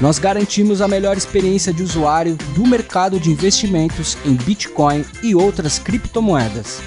Nós garantimos a melhor experiência de usuário do mercado de investimentos em Bitcoin e outras criptomoedas.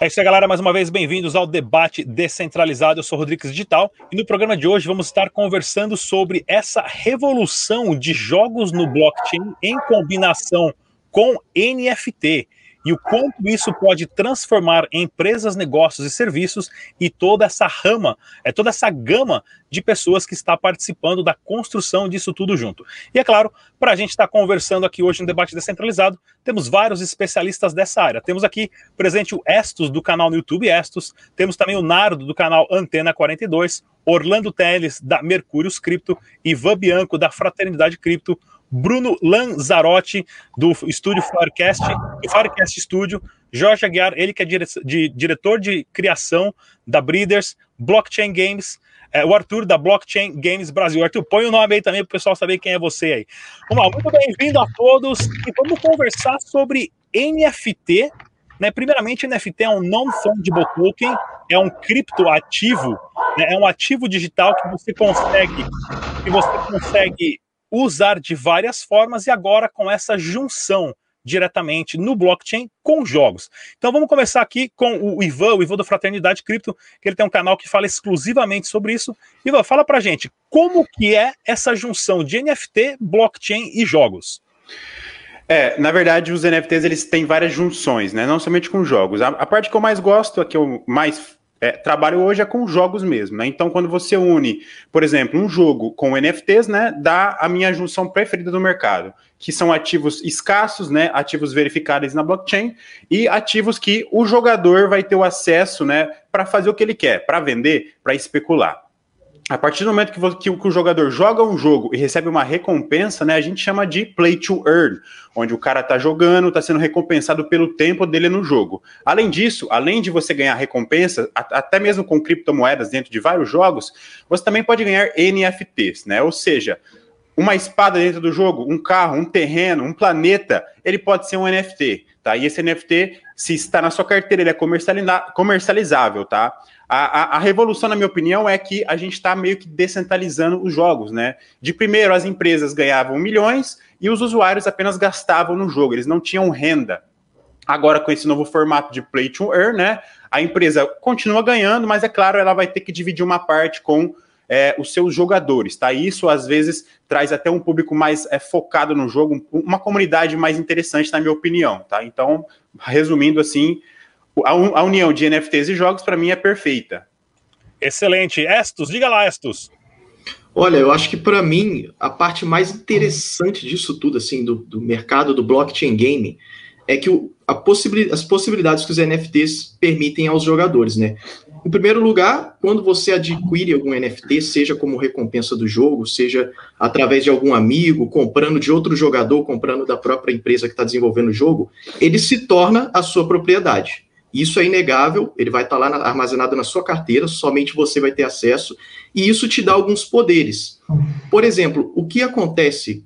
É isso aí, galera. Mais uma vez, bem-vindos ao debate descentralizado. Eu sou Rodrigues Digital e no programa de hoje vamos estar conversando sobre essa revolução de jogos no blockchain em combinação com NFT e o quanto isso pode transformar empresas, negócios e serviços e toda essa rama, é toda essa gama de pessoas que está participando da construção disso tudo junto. E é claro, para a gente estar tá conversando aqui hoje no debate descentralizado, temos vários especialistas dessa área. Temos aqui presente o Estos do canal no YouTube Estos, temos também o Nardo do canal Antena 42, Orlando Teles da Mercúrios Cripto, Ivan Bianco da Fraternidade Cripto, Bruno Lanzarotti, do estúdio Firecast, do Firecast Studio, Jorge Aguiar, ele que é dire de, diretor de criação da Breeders, Blockchain Games, é, o Arthur da Blockchain Games Brasil. Arthur, põe o nome aí também para o pessoal saber quem é você aí. Vamos lá, muito bem-vindo a todos e vamos conversar sobre NFT. Né? Primeiramente, NFT é um non-fungible token, é um criptoativo, né? é um ativo digital que você consegue, que você consegue usar de várias formas e agora com essa junção diretamente no blockchain com jogos. Então vamos começar aqui com o Ivan, o Ivan da Fraternidade Cripto, que ele tem um canal que fala exclusivamente sobre isso. Ivan, fala pra gente, como que é essa junção de NFT, blockchain e jogos? É, na verdade, os NFTs eles têm várias junções, né? Não somente com jogos. A, a parte que eu mais gosto, a que eu mais é, trabalho hoje é com jogos mesmo, né? Então, quando você une, por exemplo, um jogo com NFTs, né, dá a minha junção preferida do mercado, que são ativos escassos, né, ativos verificáveis na blockchain e ativos que o jogador vai ter o acesso, né, para fazer o que ele quer, para vender, para especular a partir do momento que, que, que, o jogador joga um jogo e recebe uma recompensa, né, a gente chama de play to earn, onde o cara está jogando, está sendo recompensado pelo tempo dele no jogo. Além disso, além de você ganhar recompensa, até mesmo com criptomoedas dentro de vários jogos, você também pode ganhar NFTs, né? Ou seja, uma espada dentro do jogo, um carro, um terreno, um planeta, ele pode ser um NFT, tá? E esse NFT, se está na sua carteira, ele é comercializável, tá? A, a, a, revolução, na minha opinião, é que a gente está meio que descentralizando os jogos, né? De primeiro, as empresas ganhavam milhões e os usuários apenas gastavam no jogo, eles não tinham renda. Agora, com esse novo formato de play to earn, né? A empresa continua ganhando, mas é claro, ela vai ter que dividir uma parte com é, os seus jogadores, tá? Isso às vezes traz até um público mais é, focado no jogo, uma comunidade mais interessante, na minha opinião, tá? Então, resumindo assim, a, união de NFTs e jogos, para mim, é perfeita. Excelente. Estos, diga lá, Estos. Olha, eu acho que para mim a parte mais interessante disso tudo, assim, do, do mercado do blockchain game, é que o, possibil, as possibilidades que os NFTs permitem aos jogadores, né? Em primeiro lugar, quando você adquire algum NFT, seja como recompensa do jogo, seja através de algum amigo, comprando de outro jogador, comprando da própria empresa que está desenvolvendo o jogo, ele se torna a sua propriedade. Isso é inegável, ele vai estar lá na, armazenado na sua carteira, somente você vai ter acesso, e isso te dá alguns poderes. Por exemplo, o que acontece,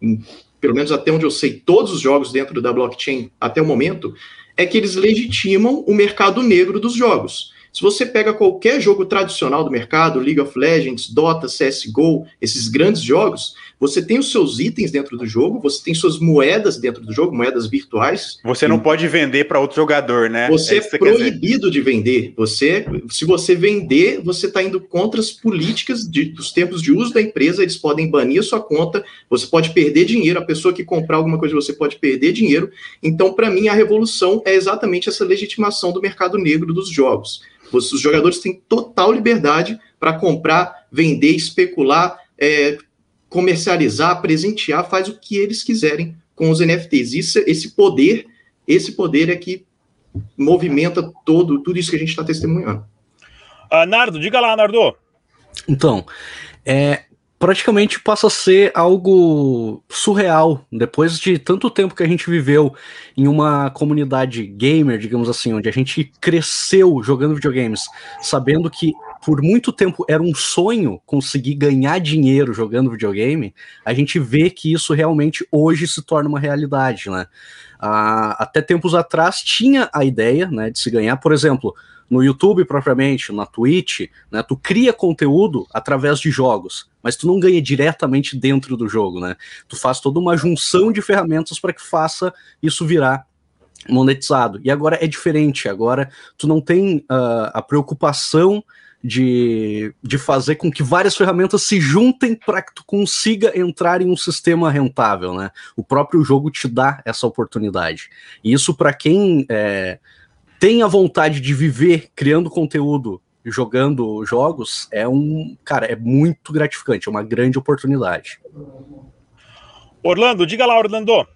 em, pelo menos até onde eu sei, todos os jogos dentro da blockchain até o momento, é que eles legitimam o mercado negro dos jogos. Se você pega qualquer jogo tradicional do mercado, League of Legends, Dota, CSGO, esses grandes jogos, você tem os seus itens dentro do jogo, você tem suas moedas dentro do jogo, moedas virtuais. Você não pode vender para outro jogador, né? Você é, é proibido de vender. Você, se você vender, você está indo contra as políticas de, dos tempos de uso da empresa, eles podem banir a sua conta, você pode perder dinheiro, a pessoa que comprar alguma coisa você pode perder dinheiro. Então, para mim, a revolução é exatamente essa legitimação do mercado negro dos jogos. Os jogadores têm total liberdade para comprar, vender, especular, é, comercializar, presentear, faz o que eles quiserem com os NFTs. Isso, esse poder, esse poder é que movimenta todo, tudo isso que a gente está testemunhando. Uh, Nardo, diga lá, Nardo. Então, é, praticamente passa a ser algo surreal. Depois de tanto tempo que a gente viveu em uma comunidade gamer, digamos assim, onde a gente cresceu jogando videogames, sabendo que por muito tempo era um sonho conseguir ganhar dinheiro jogando videogame, a gente vê que isso realmente hoje se torna uma realidade, né? Ah, até tempos atrás tinha a ideia né, de se ganhar, por exemplo, no YouTube propriamente, na Twitch, né, tu cria conteúdo através de jogos, mas tu não ganha diretamente dentro do jogo, né? Tu faz toda uma junção de ferramentas para que faça isso virar monetizado. E agora é diferente, agora tu não tem uh, a preocupação de, de fazer com que várias ferramentas se juntem para que tu consiga entrar em um sistema rentável, né? O próprio jogo te dá essa oportunidade. E isso para quem é, tem a vontade de viver criando conteúdo, jogando jogos, é um, cara, é muito gratificante, é uma grande oportunidade. Orlando, diga lá, Orlando.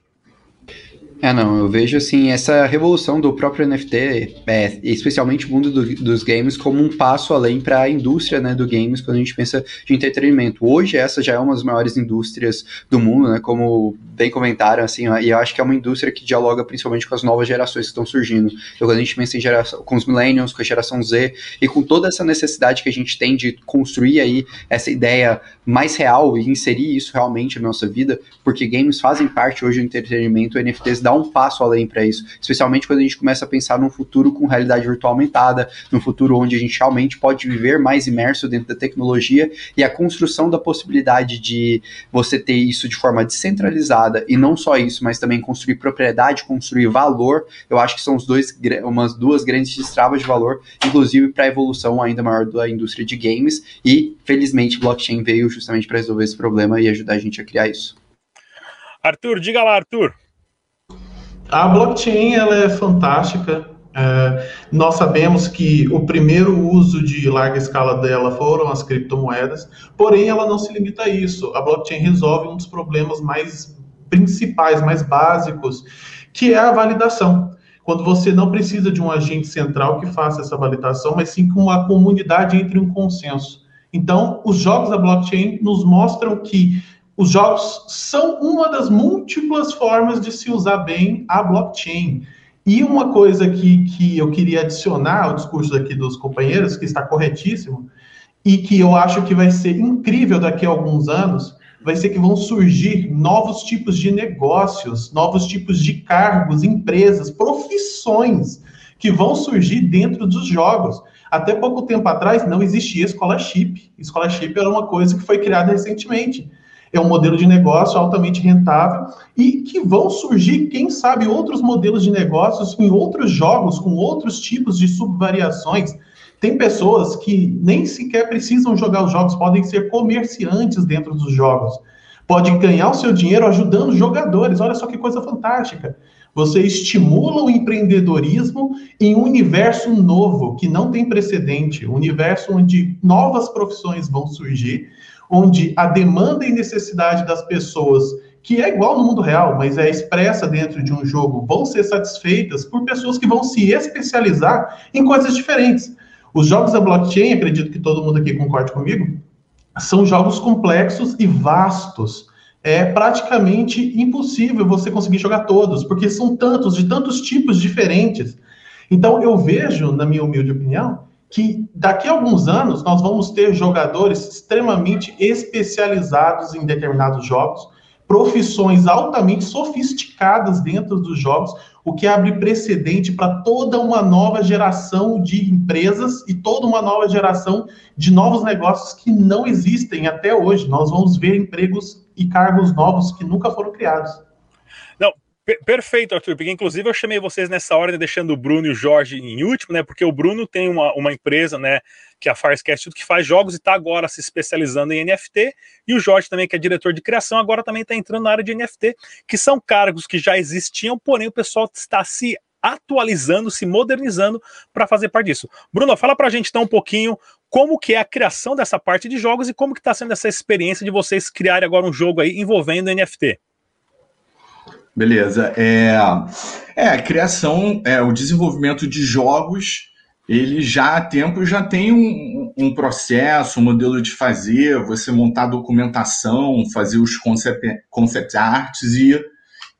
É, não, eu vejo assim essa revolução do próprio NFT, é, especialmente o mundo do, dos games, como um passo além para a indústria né, do games quando a gente pensa de entretenimento. Hoje essa já é uma das maiores indústrias do mundo, né, como bem comentaram, assim, e eu acho que é uma indústria que dialoga principalmente com as novas gerações que estão surgindo. Então, quando a gente pensa em geração, com os millennials, com a geração Z, e com toda essa necessidade que a gente tem de construir aí essa ideia mais real e inserir isso realmente na nossa vida, porque games fazem parte hoje do entretenimento, NFTs dá um passo além para isso, especialmente quando a gente começa a pensar num futuro com realidade virtual aumentada, num futuro onde a gente realmente pode viver mais imerso dentro da tecnologia e a construção da possibilidade de você ter isso de forma descentralizada e não só isso, mas também construir propriedade, construir valor, eu acho que são os dois, umas duas grandes destravas de valor, inclusive para a evolução ainda maior da indústria de games e felizmente blockchain veio justamente para resolver esse problema e ajudar a gente a criar isso. Arthur, diga lá, Arthur. A blockchain ela é fantástica. É, nós sabemos que o primeiro uso de larga escala dela foram as criptomoedas, porém ela não se limita a isso. A blockchain resolve um dos problemas mais principais, mais básicos, que é a validação. Quando você não precisa de um agente central que faça essa validação, mas sim que uma comunidade entre um consenso. Então, os jogos da blockchain nos mostram que os jogos são uma das múltiplas formas de se usar bem a blockchain. E uma coisa que, que eu queria adicionar ao discurso aqui dos companheiros, que está corretíssimo, e que eu acho que vai ser incrível daqui a alguns anos, vai ser que vão surgir novos tipos de negócios, novos tipos de cargos, empresas, profissões que vão surgir dentro dos jogos. Até pouco tempo atrás não existia scholarship. Scholarship era uma coisa que foi criada recentemente é um modelo de negócio altamente rentável e que vão surgir, quem sabe, outros modelos de negócios em outros jogos, com outros tipos de subvariações. Tem pessoas que nem sequer precisam jogar os jogos, podem ser comerciantes dentro dos jogos. Pode ganhar o seu dinheiro ajudando jogadores. Olha só que coisa fantástica. Você estimula o empreendedorismo em um universo novo que não tem precedente, um universo onde novas profissões vão surgir, onde a demanda e necessidade das pessoas, que é igual no mundo real, mas é expressa dentro de um jogo, vão ser satisfeitas por pessoas que vão se especializar em coisas diferentes. Os jogos da blockchain, acredito que todo mundo aqui concorde comigo, são jogos complexos e vastos. É praticamente impossível você conseguir jogar todos, porque são tantos, de tantos tipos diferentes. Então, eu vejo, na minha humilde opinião, que daqui a alguns anos nós vamos ter jogadores extremamente especializados em determinados jogos, profissões altamente sofisticadas dentro dos jogos, o que abre precedente para toda uma nova geração de empresas e toda uma nova geração de novos negócios que não existem até hoje. Nós vamos ver empregos e cargos novos que nunca foram criados. Perfeito, Arthur, porque inclusive eu chamei vocês nessa ordem, deixando o Bruno e o Jorge em último, né? Porque o Bruno tem uma, uma empresa, né? Que é a Firecast, que faz jogos e está agora se especializando em NFT, e o Jorge também, que é diretor de criação, agora também está entrando na área de NFT, que são cargos que já existiam, porém o pessoal está se atualizando, se modernizando para fazer parte disso. Bruno, fala para a gente então um pouquinho como que é a criação dessa parte de jogos e como que está sendo essa experiência de vocês criarem agora um jogo aí envolvendo NFT. Beleza. É, é a criação, é, o desenvolvimento de jogos, ele já há tempo já tem um, um processo, um modelo de fazer, você montar documentação, fazer os concept, concept arts e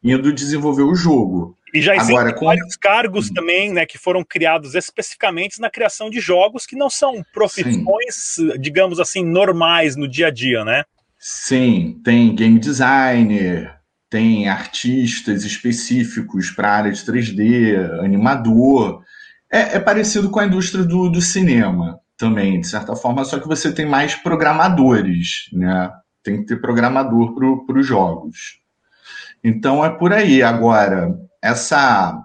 indo desenvolver o jogo. E já existem Agora, com... vários cargos também, né, que foram criados especificamente na criação de jogos que não são profissões, Sim. digamos assim, normais no dia a dia, né? Sim, tem game designer, tem artistas específicos para a área de 3D, animador. É, é parecido com a indústria do, do, cinema também, de certa forma, só que você tem mais programadores, né? Tem que ter programador para os jogos. Então é por aí. Agora, essa,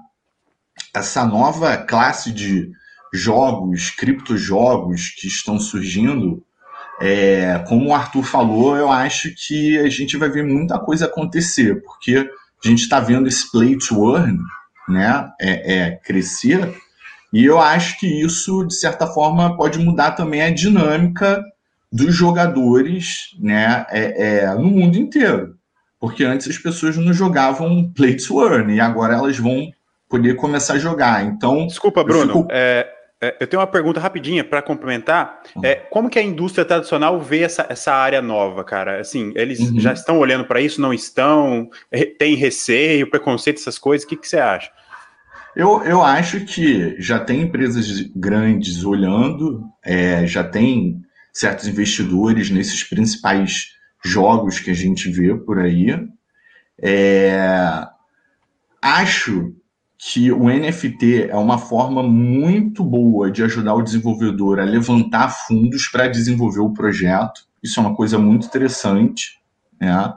essa nova classe de jogos, criptojogos que estão surgindo, é, como o Arthur falou, eu acho que a gente vai ver muita coisa acontecer, porque a gente está vendo esse play to earn né, é, é, crescer, e eu acho que isso, de certa forma, pode mudar também a dinâmica dos jogadores né, é, é, no mundo inteiro. Porque antes as pessoas não jogavam play to earn e agora elas vão poder começar a jogar. Então. Desculpa, Bruno. Fico... é, é, eu tenho uma pergunta rapidinha para complementar. Uhum. É, como que a indústria tradicional vê essa, essa área nova, cara? Assim, eles uhum. já estão olhando para isso, não estão? Tem receio, preconceito, essas coisas? O que, que você acha? Eu, eu acho que já tem empresas grandes olhando, é, já tem certos investidores nesses principais jogos que a gente vê por aí. É... Acho que o NFT é uma forma muito boa de ajudar o desenvolvedor a levantar fundos para desenvolver o projeto. Isso é uma coisa muito interessante. Né?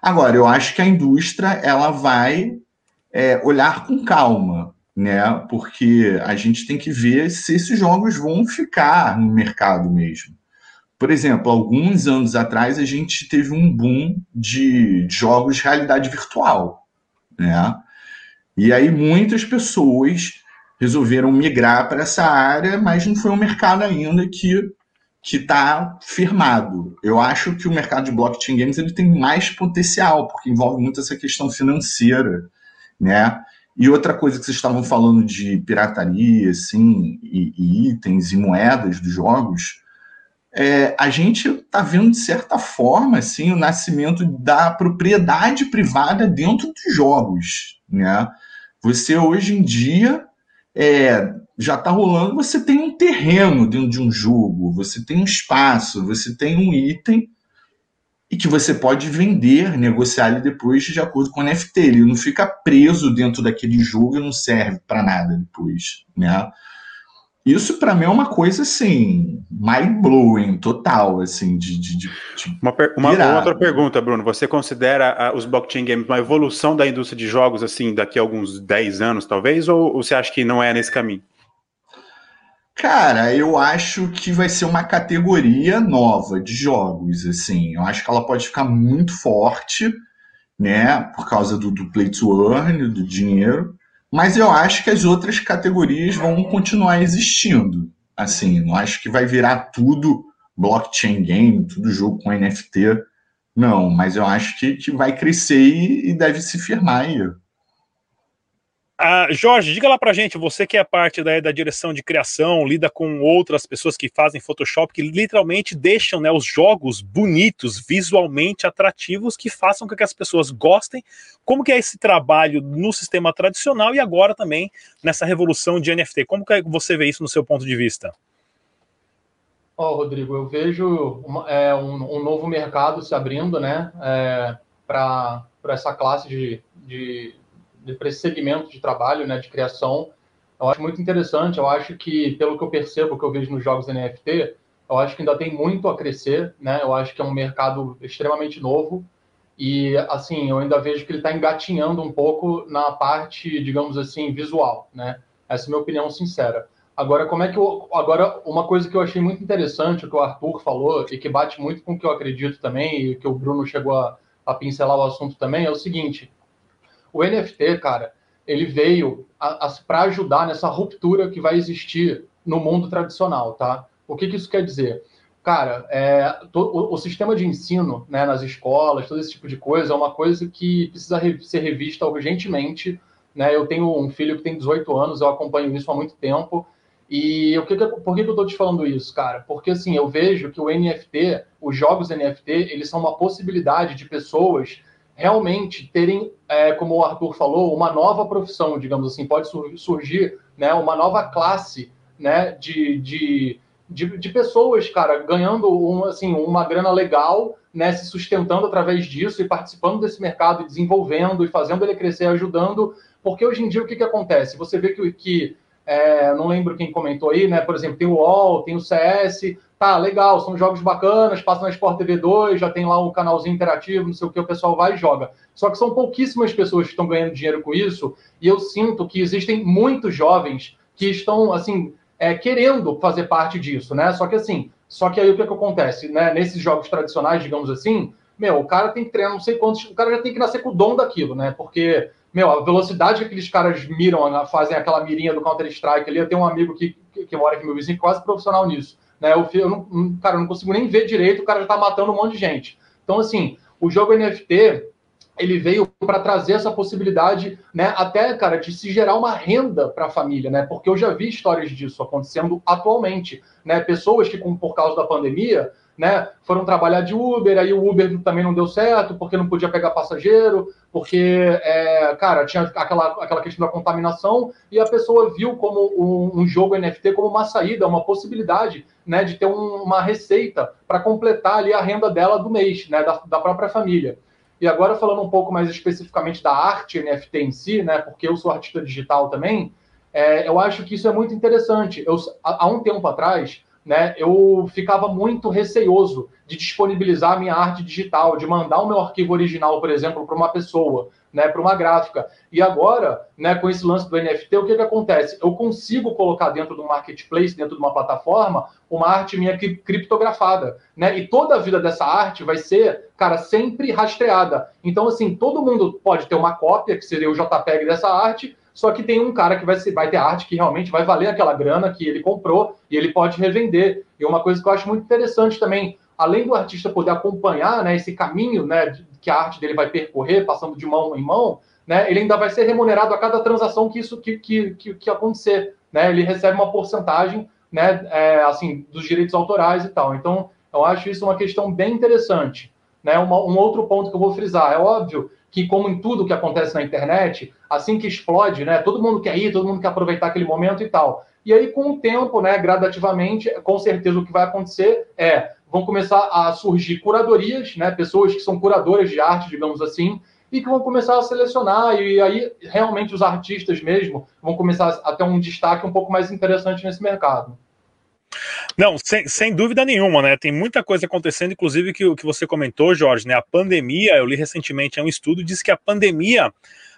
Agora, eu acho que a indústria ela vai é, olhar com calma, né? Porque a gente tem que ver se esses jogos vão ficar no mercado mesmo. Por exemplo, alguns anos atrás a gente teve um boom de jogos de realidade virtual, né? E aí muitas pessoas resolveram migrar para essa área, mas não foi um mercado ainda que que está firmado. Eu acho que o mercado de blockchain games ele tem mais potencial, porque envolve muito essa questão financeira, né? E outra coisa que vocês estavam falando de pirataria, assim, e, e itens e moedas dos jogos, é, a gente está vendo, de certa forma, assim, o nascimento da propriedade privada dentro dos jogos. Né? Você, hoje em dia, é, já está rolando, você tem um terreno dentro de um jogo, você tem um espaço, você tem um item e que você pode vender, negociar ele depois de acordo com o NFT. Ele não fica preso dentro daquele jogo e não serve para nada depois, né? Isso para mim é uma coisa assim, mind-blowing, total, assim, de. de, de uma, uma, uma, outra pergunta, Bruno. Você considera uh, os blockchain games uma evolução da indústria de jogos, assim, daqui a alguns 10 anos, talvez, ou, ou você acha que não é nesse caminho? Cara, eu acho que vai ser uma categoria nova de jogos, assim. Eu acho que ela pode ficar muito forte, né, por causa do, do play to earn, do dinheiro. Mas eu acho que as outras categorias vão continuar existindo. Assim, não acho que vai virar tudo blockchain game, tudo jogo com NFT. Não, mas eu acho que, que vai crescer e, e deve se firmar aí. Ah, Jorge, diga lá pra gente, você que é parte da, da direção de criação, lida com outras pessoas que fazem Photoshop, que literalmente deixam né, os jogos bonitos, visualmente atrativos, que façam com que as pessoas gostem. Como que é esse trabalho no sistema tradicional e agora também nessa revolução de NFT? Como que você vê isso no seu ponto de vista? Ó, oh, Rodrigo, eu vejo uma, é, um, um, novo mercado se abrindo, né, é, para essa classe de, de para esse segmento de trabalho, né, de criação. Eu acho muito interessante. Eu acho que, pelo que eu percebo, que eu vejo nos jogos NFT, eu acho que ainda tem muito a crescer, né? Eu acho que é um mercado extremamente novo e, assim, eu ainda vejo que ele está engatinhando um pouco na parte, digamos assim, visual, né? Essa é a minha opinião sincera. Agora, como é que eu, agora uma coisa que eu achei muito interessante, o que o Arthur falou e que bate muito com o que eu acredito também e que o Bruno chegou a, a pincelar o assunto também é o seguinte: o NFT, cara, ele veio para ajudar nessa ruptura que vai existir no mundo tradicional, tá? O que, que isso quer dizer? Cara, é, to, o, o, sistema de ensino né, nas escolas, todo esse tipo de coisa, é uma coisa que precisa re, ser revista urgentemente. Né? Eu tenho um filho que tem 18 anos, eu acompanho isso há muito tempo, E o que, que por que, que eu estou te falando isso, cara? Porque assim, eu vejo que o NFT, os jogos NFT, eles são uma possibilidade de pessoas realmente terem, é, como o Arthur falou, uma nova profissão, digamos assim, pode surgir né, uma nova classe né, de, de, de, de pessoas, cara, ganhando um, assim, uma grana legal, né, se sustentando através disso e participando desse mercado e desenvolvendo e fazendo ele crescer, ajudando. Porque hoje em dia o que, que acontece? Você vê que, que é, não lembro quem comentou aí, né? Por exemplo, tem o UOL, tem o CS, tá, legal, são jogos bacanas, passa na Sport TV 2, já tem lá um canalzinho interativo, não sei o que, o pessoal vai e joga. Só que são pouquíssimas pessoas que estão ganhando dinheiro com isso, e eu sinto que existem muitos jovens que estão, assim, é, querendo fazer parte disso, né? Só que assim, só que aí o que, que acontece, né? Nesses jogos tradicionais, digamos assim, meu, o cara tem que treinar não sei quantos, o cara já tem que nascer com o dom daquilo, né? Porque meu, a velocidade que aqueles caras miram, né, fazem aquela mirinha do Counter-Strike ali. Eu tenho um amigo que, que, que mora aqui, meu vizinho, quase profissional nisso. Né? Eu, eu não, cara, eu não consigo nem ver direito, o cara já tá matando um monte de gente. Então, assim, o jogo NFT, ele veio para trazer essa possibilidade, né, até, cara, de se gerar uma renda para a família, né? Porque eu já vi histórias disso acontecendo atualmente, né? Pessoas que, por causa da pandemia, né? Foram trabalhar de Uber, aí o Uber também não deu certo, porque não podia pegar passageiro, porque, é, cara, tinha aquela, aquela questão da contaminação, e a pessoa viu como um, um jogo NFT como uma saída, uma possibilidade, né, de ter um, uma receita para completar ali a renda dela do mês, né, da, da própria família. E agora falando um pouco mais especificamente da arte NFT em si, né, porque eu sou artista digital também, é, eu acho que isso é muito interessante. Eu, há um tempo atrás, né, eu ficava muito receoso de disponibilizar a minha arte digital, de mandar o meu arquivo original, por exemplo, para uma pessoa, né, para uma gráfica. E agora, né, com esse lance do NFT, o que, que acontece? Eu consigo colocar dentro do marketplace, dentro de uma plataforma, uma arte minha criptografada, né? E toda a vida dessa arte vai ser, cara, sempre rastreada. Então, assim, todo mundo pode ter uma cópia, que seria o JPEG dessa arte, só que tem um cara que vai, vai ter arte que realmente vai valer aquela grana que ele comprou e ele pode revender. E uma coisa que eu acho muito interessante também, além do artista poder acompanhar né, esse caminho né, que a arte dele vai percorrer, passando de mão em mão, né, ele ainda vai ser remunerado a cada transação que isso que, que, que, que acontecer. Né? Ele recebe uma porcentagem né, é, assim, dos direitos autorais e tal. Então, eu acho isso uma questão bem interessante. Né? Uma, um outro ponto que eu vou frisar, é óbvio que, como em tudo que acontece na internet, assim que explode, né? Todo mundo quer ir, todo mundo quer aproveitar aquele momento e tal. E aí, com o tempo, né, gradativamente, com certeza o que vai acontecer é vão começar a surgir curadorias, né? Pessoas que são curadoras de arte, digamos assim, e que vão começar a selecionar, e aí realmente os artistas mesmo vão começar a ter um destaque um pouco mais interessante nesse mercado. Não, sem, sem dúvida nenhuma, né? Tem muita coisa acontecendo, inclusive que o que você comentou, Jorge, né? A pandemia, eu li recentemente é um estudo, diz que a pandemia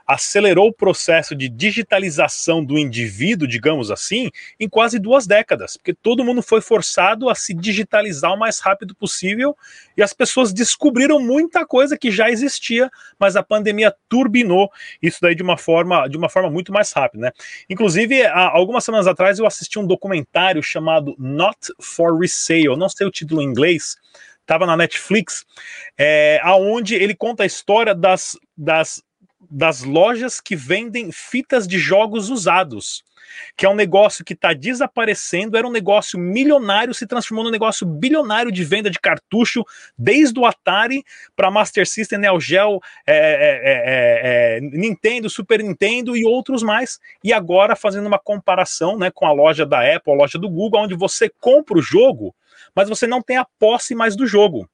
acelerou o processo de digitalização do indivíduo, digamos assim, em quase duas décadas, porque todo mundo foi forçado a se digitalizar o mais rápido possível e as pessoas descobriram muita coisa que já existia, mas a pandemia turbinou isso daí de uma forma, de uma forma muito mais rápida, né? Inclusive, há algumas semanas atrás eu assisti um documentário chamado Not for Resale, não sei o título em inglês, estava na Netflix, é, aonde ele conta a história das, das das lojas que vendem fitas de jogos usados, que é um negócio que está desaparecendo, era um negócio milionário, se transformou num negócio bilionário de venda de cartucho, desde o Atari para Master System, Neo Geo, é, é, é, Nintendo, Super Nintendo e outros mais, e agora fazendo uma comparação né, com a loja da Apple, a loja do Google, onde você compra o jogo, mas você não tem a posse mais do jogo.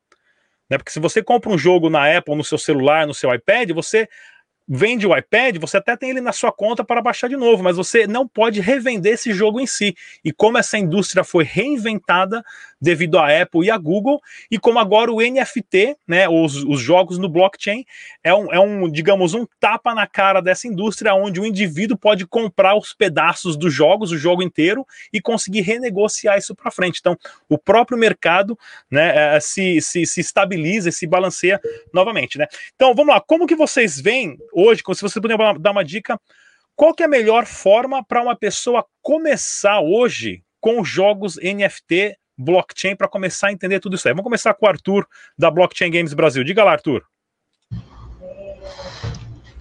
Né? Porque se você compra um jogo na Apple, no seu celular, no seu iPad, você vende o iPad, você até tem ele na sua conta para baixar de novo, mas você não pode revender esse jogo em si. E como essa indústria foi reinventada devido à Apple e à Google, e como agora o NFT, né, os, os jogos no blockchain, é um, é um, digamos, um tapa na cara dessa indústria, onde o indivíduo pode comprar os pedaços dos jogos, o jogo inteiro, e conseguir renegociar isso para frente. Então, o próprio mercado né, é, se, se, se estabiliza, se balanceia novamente. Né? Então, vamos lá, como que vocês veem hoje, se você puder dar uma dica, qual que é a melhor forma para uma pessoa começar hoje com jogos NFT blockchain para começar a entender tudo isso aí. Vamos começar com o Arthur da Blockchain Games Brasil. Diga lá, Arthur.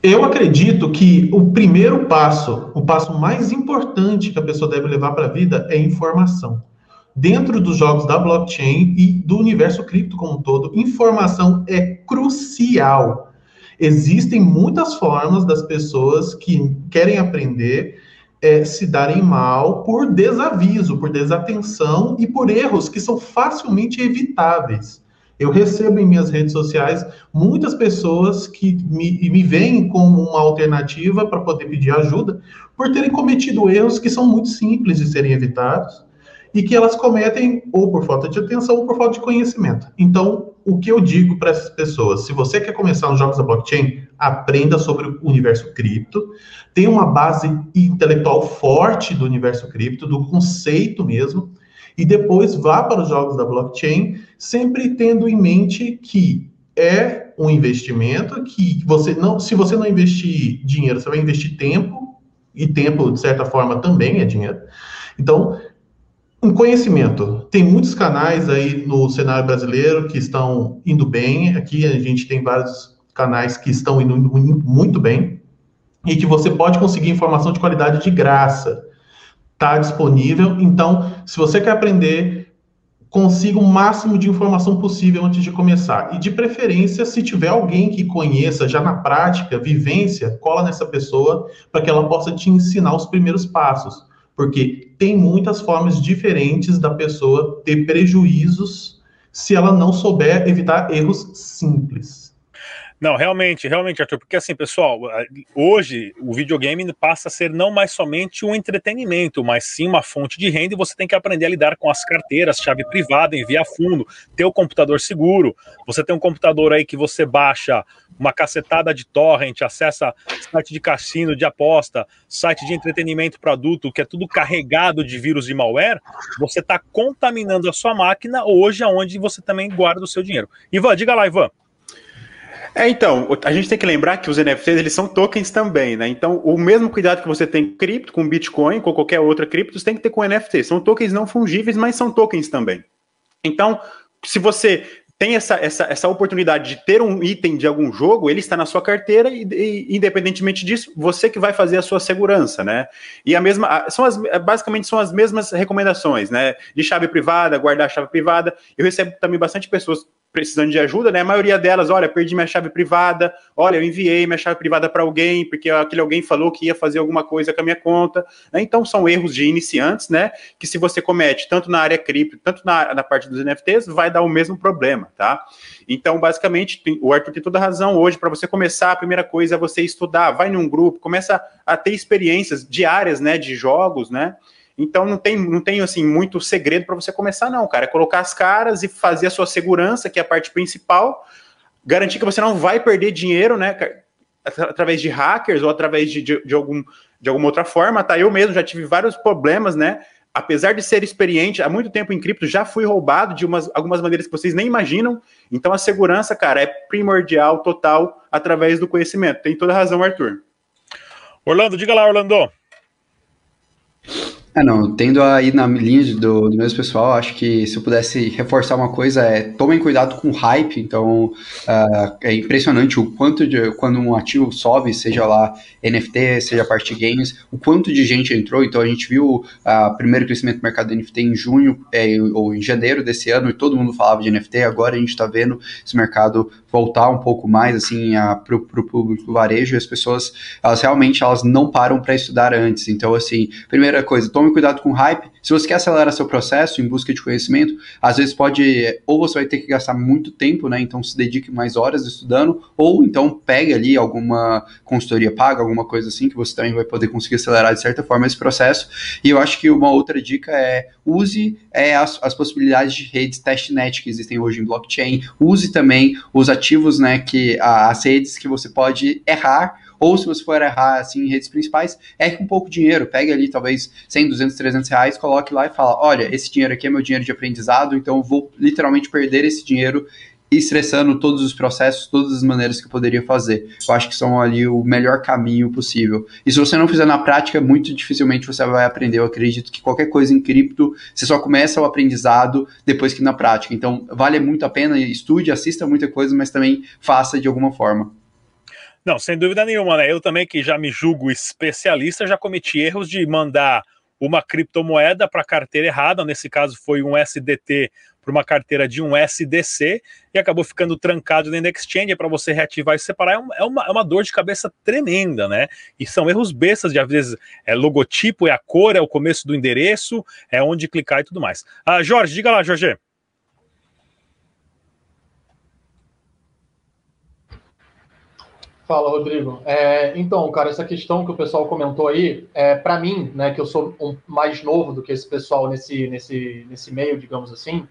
Eu acredito que o primeiro passo, o passo mais importante que a pessoa deve levar para a vida é informação. Dentro dos jogos da blockchain e do universo cripto como um todo, informação é crucial. Existem muitas formas das pessoas que querem aprender é, se darem mal por desaviso, por desatenção e por erros que são facilmente evitáveis. Eu recebo em minhas redes sociais muitas pessoas que me, me veem como uma alternativa para poder pedir ajuda por terem cometido erros que são muito simples de serem evitados e que elas cometem ou por falta de atenção ou por falta de conhecimento. Então, o que eu digo para essas pessoas? Se você quer começar nos jogos da blockchain, aprenda sobre o universo cripto, tenha uma base intelectual forte do universo cripto, do conceito mesmo, e depois vá para os jogos da blockchain, sempre tendo em mente que é um investimento que você não, se você não investir dinheiro, você vai investir tempo, e tempo, de certa forma, também é dinheiro. Então, um conhecimento. Tem muitos canais aí no cenário brasileiro que estão indo bem. Aqui a gente tem vários canais que estão indo muito bem e que você pode conseguir informação de qualidade de graça. Está disponível. Então, se você quer aprender, consiga o máximo de informação possível antes de começar. E de preferência, se tiver alguém que conheça já na prática, vivência, cola nessa pessoa para que ela possa te ensinar os primeiros passos porque tem muitas formas diferentes da pessoa ter prejuízos se ela não souber evitar erros simples. Não, realmente, realmente, Arthur, porque assim, pessoal, hoje o videogame passa a ser não mais somente um entretenimento, mas sim uma fonte de renda e você tem que aprender a lidar com as carteiras, chave privada, enviar fundo, ter o computador seguro. Você tem um computador aí que você baixa uma cacetada de torrent, acessa site de cassino, de aposta, site de entretenimento para adulto, que é tudo carregado de vírus e malware, você está contaminando a sua máquina hoje aonde você também guarda o seu dinheiro. Ivan, diga lá, Ivan. É, então, a gente tem que lembrar que os NFTs, eles são tokens também, né? Então, o mesmo cuidado que você tem com cripto, com Bitcoin, com qualquer outra cripto, você tem que ter com NFT. São tokens não fungíveis, mas são tokens também. Então, se você tem essa, essa, essa oportunidade de ter um item de algum jogo, ele está na sua carteira e, e, independentemente disso, você que vai fazer a sua segurança, né? E a mesma, são as, basicamente são as mesmas recomendações, né? De chave privada, guardar a chave privada. Eu recebo também bastante pessoas precisando de ajuda, né? A maioria delas, olha, perdi minha chave privada, olha, eu enviei minha chave privada para alguém, porque aquele alguém falou que ia fazer alguma coisa com a minha conta. Né? Então, são erros de iniciantes, né? Que se você comete tanto na área cripto, tanto na, na parte dos NFTs, vai dar o mesmo problema, tá? Então, basicamente, o Arthur tem toda razão. Hoje, para você começar, a primeira coisa é você estudar, vai num grupo, começa a ter experiências diárias, né? De jogos, né? Então não tem, não tem assim muito segredo para você começar, não, cara. É colocar as caras e fazer a sua segurança, que é a parte principal, garantir que você não vai perder dinheiro, né? Através de hackers ou através de, de, de, algum, de alguma outra forma, tá? Eu mesmo já tive vários problemas, né? Apesar de ser experiente há muito tempo em cripto, já fui roubado de umas, algumas maneiras que vocês nem imaginam. Então a segurança, cara, é primordial, total, através do conhecimento. Tem toda razão, Arthur. Orlando, diga lá, Orlando. É, não, tendo aí na linha do, do mesmo pessoal, acho que se eu pudesse reforçar uma coisa é tomem cuidado com o hype, então uh, é impressionante o quanto de, quando um ativo sobe, seja lá NFT, seja parte games, o quanto de gente entrou, então a gente viu o uh, primeiro crescimento do mercado NFT em junho é, ou em janeiro desse ano e todo mundo falava de NFT, agora a gente está vendo esse mercado voltar um pouco mais assim para o público varejo e as pessoas, elas realmente elas não param para estudar antes, então assim, primeira coisa, tome cuidado com o hype. Se você quer acelerar seu processo em busca de conhecimento, às vezes pode, ou você vai ter que gastar muito tempo, né? Então se dedique mais horas estudando, ou então pegue ali alguma consultoria paga, alguma coisa assim, que você também vai poder conseguir acelerar de certa forma esse processo. E eu acho que uma outra dica é use é, as, as possibilidades de redes testnet que existem hoje em blockchain. Use também os ativos, né? Que as redes que você pode errar ou se você for errar assim, em redes principais, erre com pouco dinheiro, pegue ali talvez 100, 200, 300 reais, coloque lá e fala, olha, esse dinheiro aqui é meu dinheiro de aprendizado, então eu vou literalmente perder esse dinheiro estressando todos os processos, todas as maneiras que eu poderia fazer. Eu acho que são ali o melhor caminho possível. E se você não fizer na prática, muito dificilmente você vai aprender. Eu acredito que qualquer coisa em cripto, você só começa o aprendizado depois que na prática. Então, vale muito a pena, estude, assista muita coisa, mas também faça de alguma forma. Não, sem dúvida nenhuma, né? Eu também, que já me julgo especialista, já cometi erros de mandar uma criptomoeda para carteira errada, nesse caso foi um SDT para uma carteira de um SDC e acabou ficando trancado dentro da exchange para você reativar e separar. É, é uma, é uma dor de cabeça tremenda, né? E são erros bestas, de às vezes é logotipo, é a cor, é o começo do endereço, é onde clicar e tudo mais. Ah, Jorge, diga lá, Jorge. Fala, Rodrigo. É, então, cara, essa questão que o pessoal comentou aí, é, para mim, né, que eu sou um, mais novo do que esse pessoal nesse, nesse, nesse meio, digamos assim,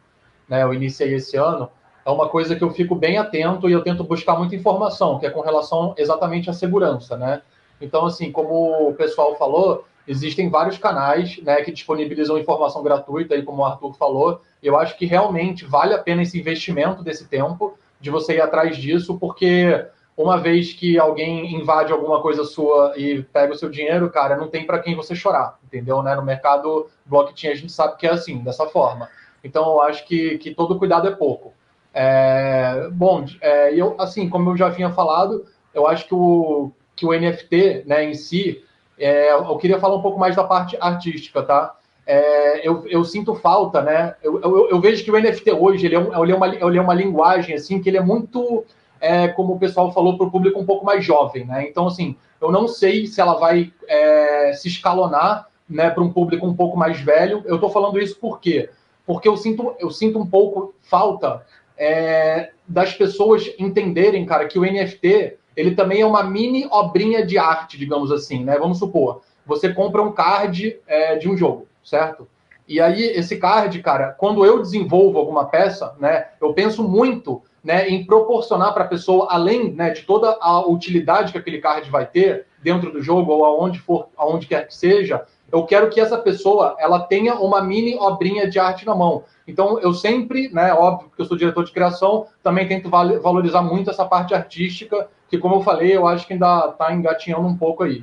né, eu iniciei esse ano, é uma coisa que eu fico bem atento e eu tento buscar muita informação, que é com relação exatamente à segurança, né? Então, assim, como o pessoal falou, existem vários canais né, que disponibilizam informação gratuita, aí, como o Arthur falou, eu acho que realmente vale a pena esse investimento desse tempo, de você ir atrás disso, porque uma vez que alguém invade alguma coisa sua e pega o seu dinheiro, cara, não tem para quem você chorar, entendeu? Né? No mercado blockchain a gente sabe que é assim, dessa forma. Então eu acho que, que todo cuidado é pouco. É, bom, é, eu, assim, como eu já vinha falado, eu acho que o, que o NFT né, em si, é, eu queria falar um pouco mais da parte artística, tá? É, eu, eu, sinto falta, né? Eu, eu, eu, vejo que o NFT hoje ele é, um, ele é, uma, ele é uma linguagem assim que ele é muito é, como o pessoal falou, para o público um pouco mais jovem, né? Então, assim, eu não sei se ela vai é, se escalonar né, para um público um pouco mais velho. Eu estou falando isso por quê? Porque eu sinto, eu sinto um pouco falta é, das pessoas entenderem, cara, que o NFT ele também é uma mini obrinha de arte, digamos assim, né? Vamos supor, você compra um card é, de um jogo, certo? E aí, esse card, cara, quando eu desenvolvo alguma peça, né, eu penso muito né, em proporcionar para a pessoa, além né, de toda a utilidade que aquele card vai ter dentro do jogo ou aonde for, aonde quer que seja, eu quero que essa pessoa ela tenha uma mini obrinha de arte na mão. Então, eu sempre, né, óbvio que eu sou diretor de criação, também tento valorizar muito essa parte artística, que, como eu falei, eu acho que ainda está engatinhando um pouco aí.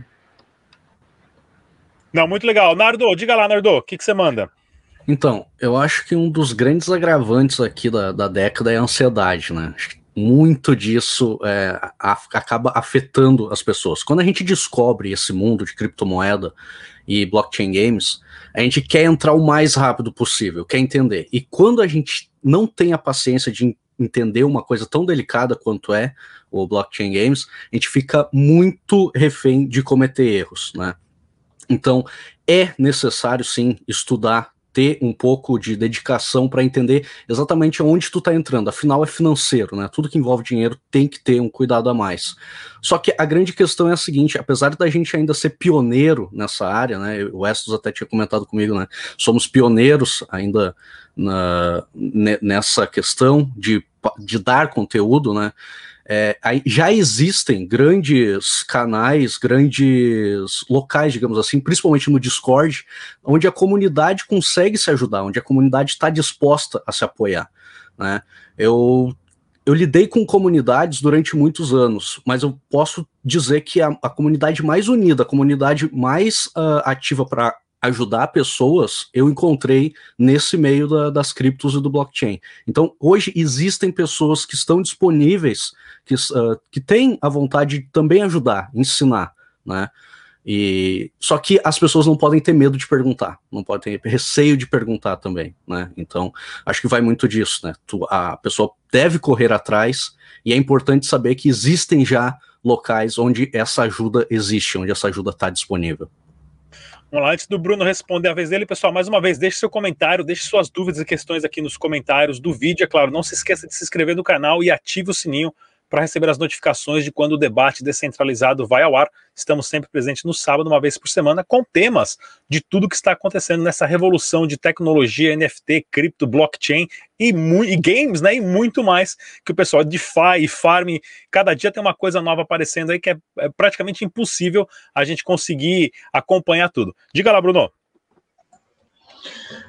Não, muito legal. Nardo, diga lá, Nardo, o que, que você manda? Então, eu acho que um dos grandes agravantes aqui da, da década é a ansiedade, né? Muito disso é, a, acaba afetando as pessoas. Quando a gente descobre esse mundo de criptomoeda e blockchain games, a gente quer entrar o mais rápido possível, quer entender. E quando a gente não tem a paciência de entender uma coisa tão delicada quanto é o blockchain games, a gente fica muito refém de cometer erros, né? Então, é necessário sim estudar ter um pouco de dedicação para entender exatamente onde tu está entrando. Afinal, é financeiro, né? Tudo que envolve dinheiro tem que ter um cuidado a mais. Só que a grande questão é a seguinte: apesar da gente ainda ser pioneiro nessa área, né? O Estos até tinha comentado comigo, né? Somos pioneiros ainda na, nessa questão de, de dar conteúdo, né? É, já existem grandes canais, grandes locais, digamos assim, principalmente no Discord, onde a comunidade consegue se ajudar, onde a comunidade está disposta a se apoiar. Né? Eu, eu lidei com comunidades durante muitos anos, mas eu posso dizer que a, a comunidade mais unida, a comunidade mais uh, ativa para ajudar pessoas, eu encontrei nesse meio da, das criptos e do blockchain. Então, hoje existem pessoas que estão disponíveis, que, uh, que têm a vontade de também ajudar, ensinar, né? E só que as pessoas não podem ter medo de perguntar, não podem ter receio de perguntar também, né? Então, acho que vai muito disso, né? Tu, a pessoa deve correr atrás e é importante saber que existem já locais onde essa ajuda existe, onde essa ajuda está disponível. Vamos lá, antes do Bruno responder a vez dele, pessoal, mais uma vez, deixe seu comentário, deixe suas dúvidas e questões aqui nos comentários do vídeo. É claro, não se esqueça de se inscrever no canal e ative o sininho para receber as notificações de quando o debate descentralizado vai ao ar. Estamos sempre presentes no sábado, uma vez por semana, com temas de tudo que está acontecendo nessa revolução de tecnologia, NFT, cripto, blockchain e, e games, né? E muito mais que o pessoal de DeFi e Farm, cada dia tem uma coisa nova aparecendo aí que é, é praticamente impossível a gente conseguir acompanhar tudo. Diga lá, Bruno.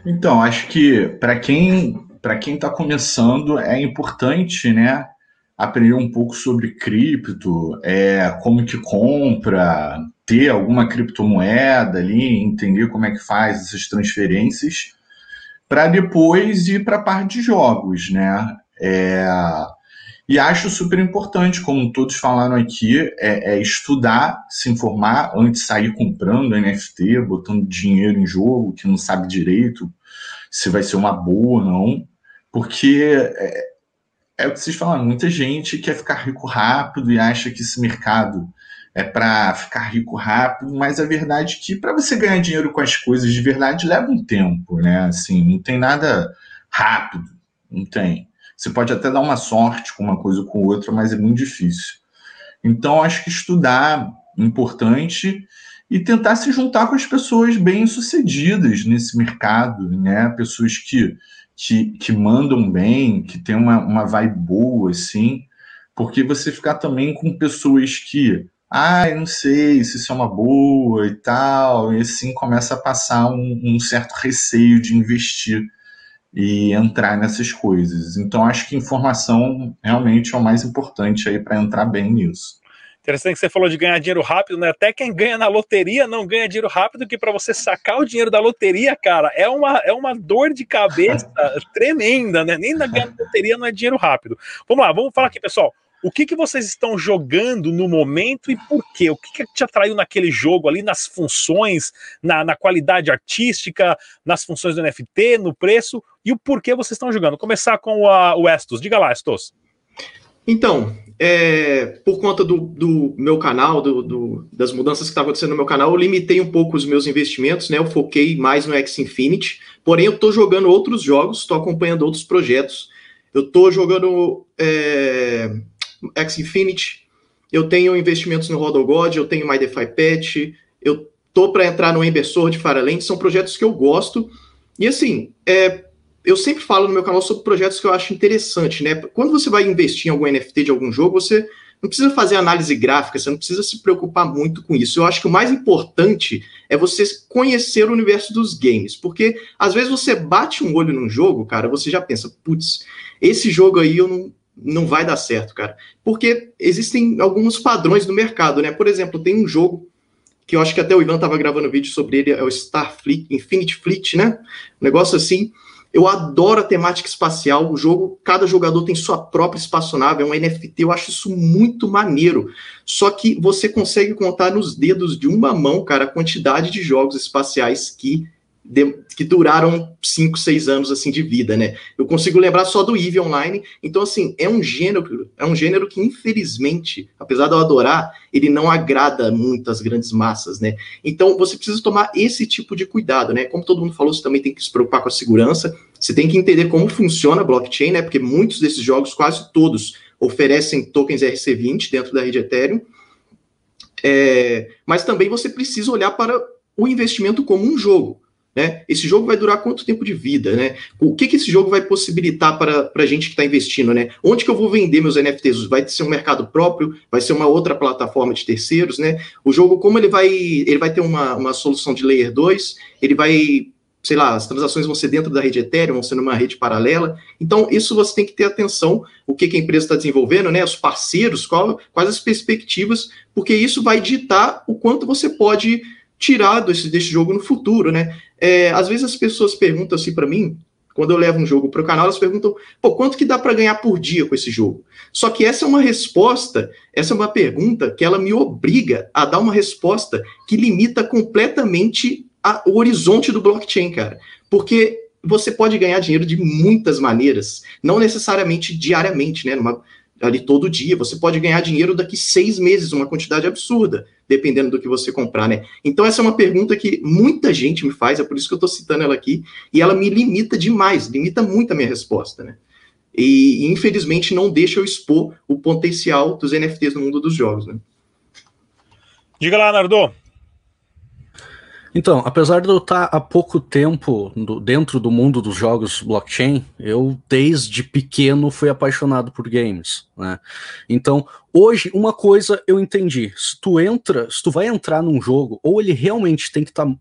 Então, acho que para quem para quem está começando é importante, né? Aprender um pouco sobre cripto, é, como que compra, ter alguma criptomoeda ali, entender como é que faz essas transferências, para depois ir para a parte de jogos, né? É, E acho super importante, como todos falaram aqui, é, é, estudar, se informar antes de sair comprando NFT, botando dinheiro em jogo que não sabe direito se vai ser uma boa ou não, porque é, é o que vocês falaram, muita gente quer ficar rico rápido e acha que esse mercado é para ficar rico rápido, mas a verdade é que para você ganhar dinheiro com as coisas de verdade leva um tempo, né? Assim, não tem nada rápido, não tem. Você pode até dar uma sorte com uma coisa ou com outra, mas é muito difícil. Então, acho que estudar é importante e tentar se juntar com as pessoas bem-sucedidas nesse mercado, né? Pessoas que, que, mandam bem, que tem uma, uma vibe boa, assim, porque você ficar também com pessoas que ah, eu não sei se isso é uma boa e tal, e assim começa a passar um, um certo receio de investir e entrar nessas coisas. Então, acho que informação realmente é o mais importante aí para entrar bem nisso. Interessante que você falou de ganhar dinheiro rápido, né? Até quem ganha na loteria não ganha dinheiro rápido, que para você sacar o dinheiro da loteria, cara, é uma, é uma dor de cabeça tremenda, né? Nem na loteria não é dinheiro rápido. Vamos lá, vamos falar aqui, pessoal. O que, que vocês estão jogando no momento e por quê? O que, que te atraiu naquele jogo ali, nas funções, na, na qualidade artística, nas funções do NFT, no preço e o porquê vocês estão jogando? Começar com a, o Estos. Diga lá, Estos. Então, é, por conta do, do meu canal, do, do, das mudanças que estavam acontecendo no meu canal, eu limitei um pouco os meus investimentos, né? Eu foquei mais no X Infinity, porém eu estou jogando outros jogos, estou acompanhando outros projetos. Eu estou jogando é, X Infinity, eu tenho investimentos no Rodogod, eu tenho MyDeFi Pet, eu tô para entrar no Ember Sword, Faralente, são projetos que eu gosto. E assim, é, eu sempre falo no meu canal sobre projetos que eu acho interessante, né? Quando você vai investir em algum NFT de algum jogo, você não precisa fazer análise gráfica, você não precisa se preocupar muito com isso. Eu acho que o mais importante é você conhecer o universo dos games, porque às vezes você bate um olho num jogo, cara, você já pensa, putz, esse jogo aí eu não, não vai dar certo, cara. Porque existem alguns padrões no mercado, né? Por exemplo, tem um jogo que eu acho que até o Ivan estava gravando vídeo sobre ele, é o Starfleet, Infinity Fleet, né? Um negócio assim. Eu adoro a temática espacial. O jogo, cada jogador tem sua própria espaçonave, é um NFT. Eu acho isso muito maneiro. Só que você consegue contar nos dedos de uma mão, cara, a quantidade de jogos espaciais que de, que duraram 5, 6 anos assim de vida, né? Eu consigo lembrar só do Eve Online. Então, assim, é um gênero, é um gênero que, infelizmente, apesar de eu adorar, ele não agrada muito as grandes massas, né? Então, você precisa tomar esse tipo de cuidado, né? Como todo mundo falou, você também tem que se preocupar com a segurança. Você tem que entender como funciona a blockchain, né? Porque muitos desses jogos, quase todos, oferecem tokens RC20 dentro da rede Ethereum. É, mas também você precisa olhar para o investimento como um jogo. Né? Esse jogo vai durar quanto tempo de vida? Né? O que, que esse jogo vai possibilitar para a gente que está investindo? Né? Onde que eu vou vender meus NFTs? Vai ser um mercado próprio? Vai ser uma outra plataforma de terceiros? Né? O jogo, como ele vai, ele vai ter uma, uma solução de Layer 2, ele vai sei lá, as transações vão ser dentro da rede Ethereum, vão ser numa rede paralela. Então, isso você tem que ter atenção, o que, que a empresa está desenvolvendo, né? Os parceiros, qual, quais as perspectivas, porque isso vai ditar o quanto você pode tirar desse, desse jogo no futuro, né? É, às vezes as pessoas perguntam assim para mim, quando eu levo um jogo para o canal, elas perguntam, pô, quanto que dá para ganhar por dia com esse jogo? Só que essa é uma resposta, essa é uma pergunta que ela me obriga a dar uma resposta que limita completamente a, o horizonte do blockchain, cara. Porque você pode ganhar dinheiro de muitas maneiras, não necessariamente diariamente, né? Numa, ali todo dia. Você pode ganhar dinheiro daqui seis meses, uma quantidade absurda, dependendo do que você comprar, né? Então, essa é uma pergunta que muita gente me faz, é por isso que eu estou citando ela aqui, e ela me limita demais, limita muito a minha resposta, né? E, infelizmente, não deixa eu expor o potencial dos NFTs no mundo dos jogos, né? Diga lá, Nardo. Então, apesar de eu estar há pouco tempo do, dentro do mundo dos jogos blockchain, eu desde pequeno fui apaixonado por games, né? Então, hoje uma coisa eu entendi: se tu entra, se tu vai entrar num jogo, ou ele realmente tem que estar tá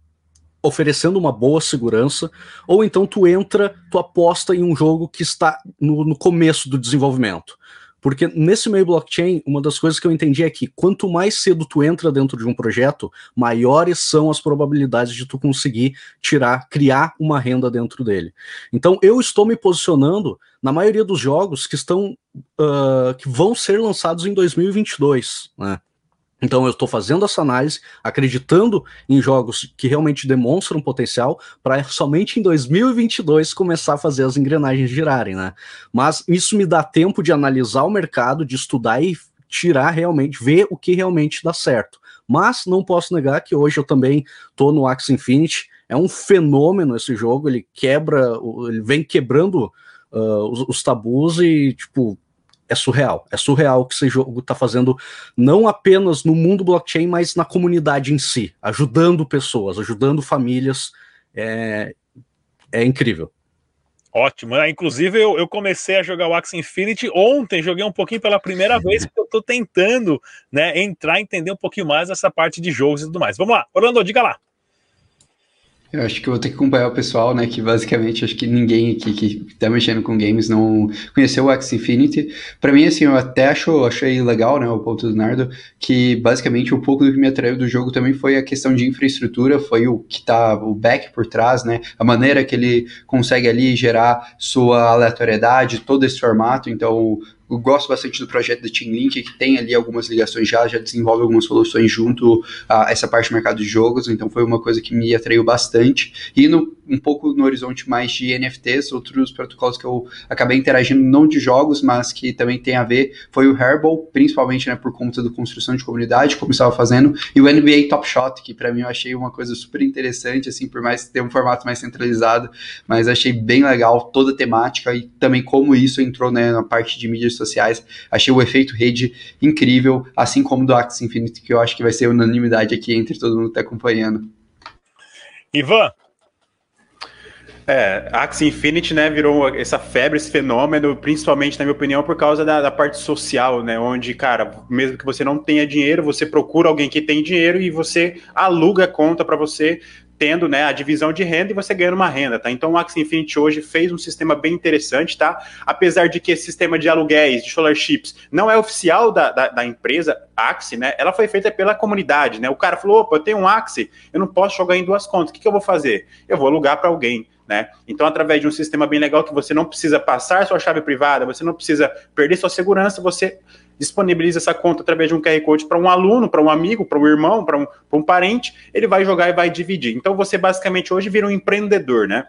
oferecendo uma boa segurança, ou então tu entra, tu aposta em um jogo que está no, no começo do desenvolvimento. Porque nesse meio blockchain, uma das coisas que eu entendi é que quanto mais cedo tu entra dentro de um projeto, maiores são as probabilidades de tu conseguir tirar, criar uma renda dentro dele. Então eu estou me posicionando na maioria dos jogos que estão uh, que vão ser lançados em 2022, né? Então eu estou fazendo essa análise, acreditando em jogos que realmente demonstram potencial para somente em 2022 começar a fazer as engrenagens girarem, né? Mas isso me dá tempo de analisar o mercado, de estudar e tirar realmente, ver o que realmente dá certo. Mas não posso negar que hoje eu também estou no Axie Infinity. É um fenômeno esse jogo, ele quebra, ele vem quebrando uh, os, os tabus e, tipo, é surreal. É surreal o que esse jogo está fazendo, não apenas no mundo blockchain, mas na comunidade em si, ajudando pessoas, ajudando famílias. É, é incrível. Ótimo. É, inclusive, eu, eu, comecei a jogar o Axie Infinity ontem, joguei um pouquinho pela primeira vez, porque eu estou tentando né, entrar, entender um pouquinho mais essa parte de jogos e tudo mais. Vamos lá, Orlando, diga lá. Eu acho que vou ter que acompanhar o pessoal, né? Que basicamente acho que ninguém aqui que tá mexendo com games não conheceu o X Infinity. Para mim, assim, eu até acho, achei legal, né? O ponto do Nardo, que basicamente um pouco do que me atraiu do jogo também foi a questão de infraestrutura, foi o que tá o back por trás, né? A maneira que ele consegue ali gerar sua aleatoriedade, todo esse formato. Então, eu gosto bastante do projeto da Team Link, que tem ali algumas ligações já, já desenvolve algumas soluções junto a essa parte do mercado de jogos, então foi uma coisa que me atraiu bastante. E no, um pouco no horizonte mais de NFTs, outros protocolos que eu acabei interagindo, não de jogos, mas que também tem a ver, foi o Herbal, principalmente né, por conta da construção de comunidade, como estava fazendo, e o NBA Top Shot, que para mim eu achei uma coisa super interessante, assim, por mais ter um formato mais centralizado, mas achei bem legal toda a temática e também como isso entrou né, na parte de mídias sociais. Achei o efeito rede incrível, assim como do Axie Infinity, que eu acho que vai ser unanimidade aqui entre todo mundo que está acompanhando. Ivan, é, Axie Infinity, né, virou essa febre, esse fenômeno, principalmente, na minha opinião, por causa da, da, parte social, né, onde, cara, mesmo que você não tenha dinheiro, você procura alguém que tem dinheiro e você aluga a conta para você tendo né, a divisão de renda e você ganhando uma renda, tá? Então o Axie Infinity hoje fez um sistema bem interessante, tá? Apesar de que esse sistema de aluguéis, de scholarships, não é oficial da, da, da, empresa Axie, né? Ela foi feita pela comunidade, né? O cara falou, opa, eu tenho um Axie, eu não posso jogar em duas contas, o que, que eu vou fazer? Eu vou alugar para alguém. Né? Então, através de um sistema bem legal que você não precisa passar sua chave privada, você não precisa perder sua segurança, você disponibiliza essa conta através de um QR Code para um aluno, para um amigo, para um irmão, para um, um parente, ele vai jogar e vai dividir. Então você basicamente hoje vira um empreendedor, né?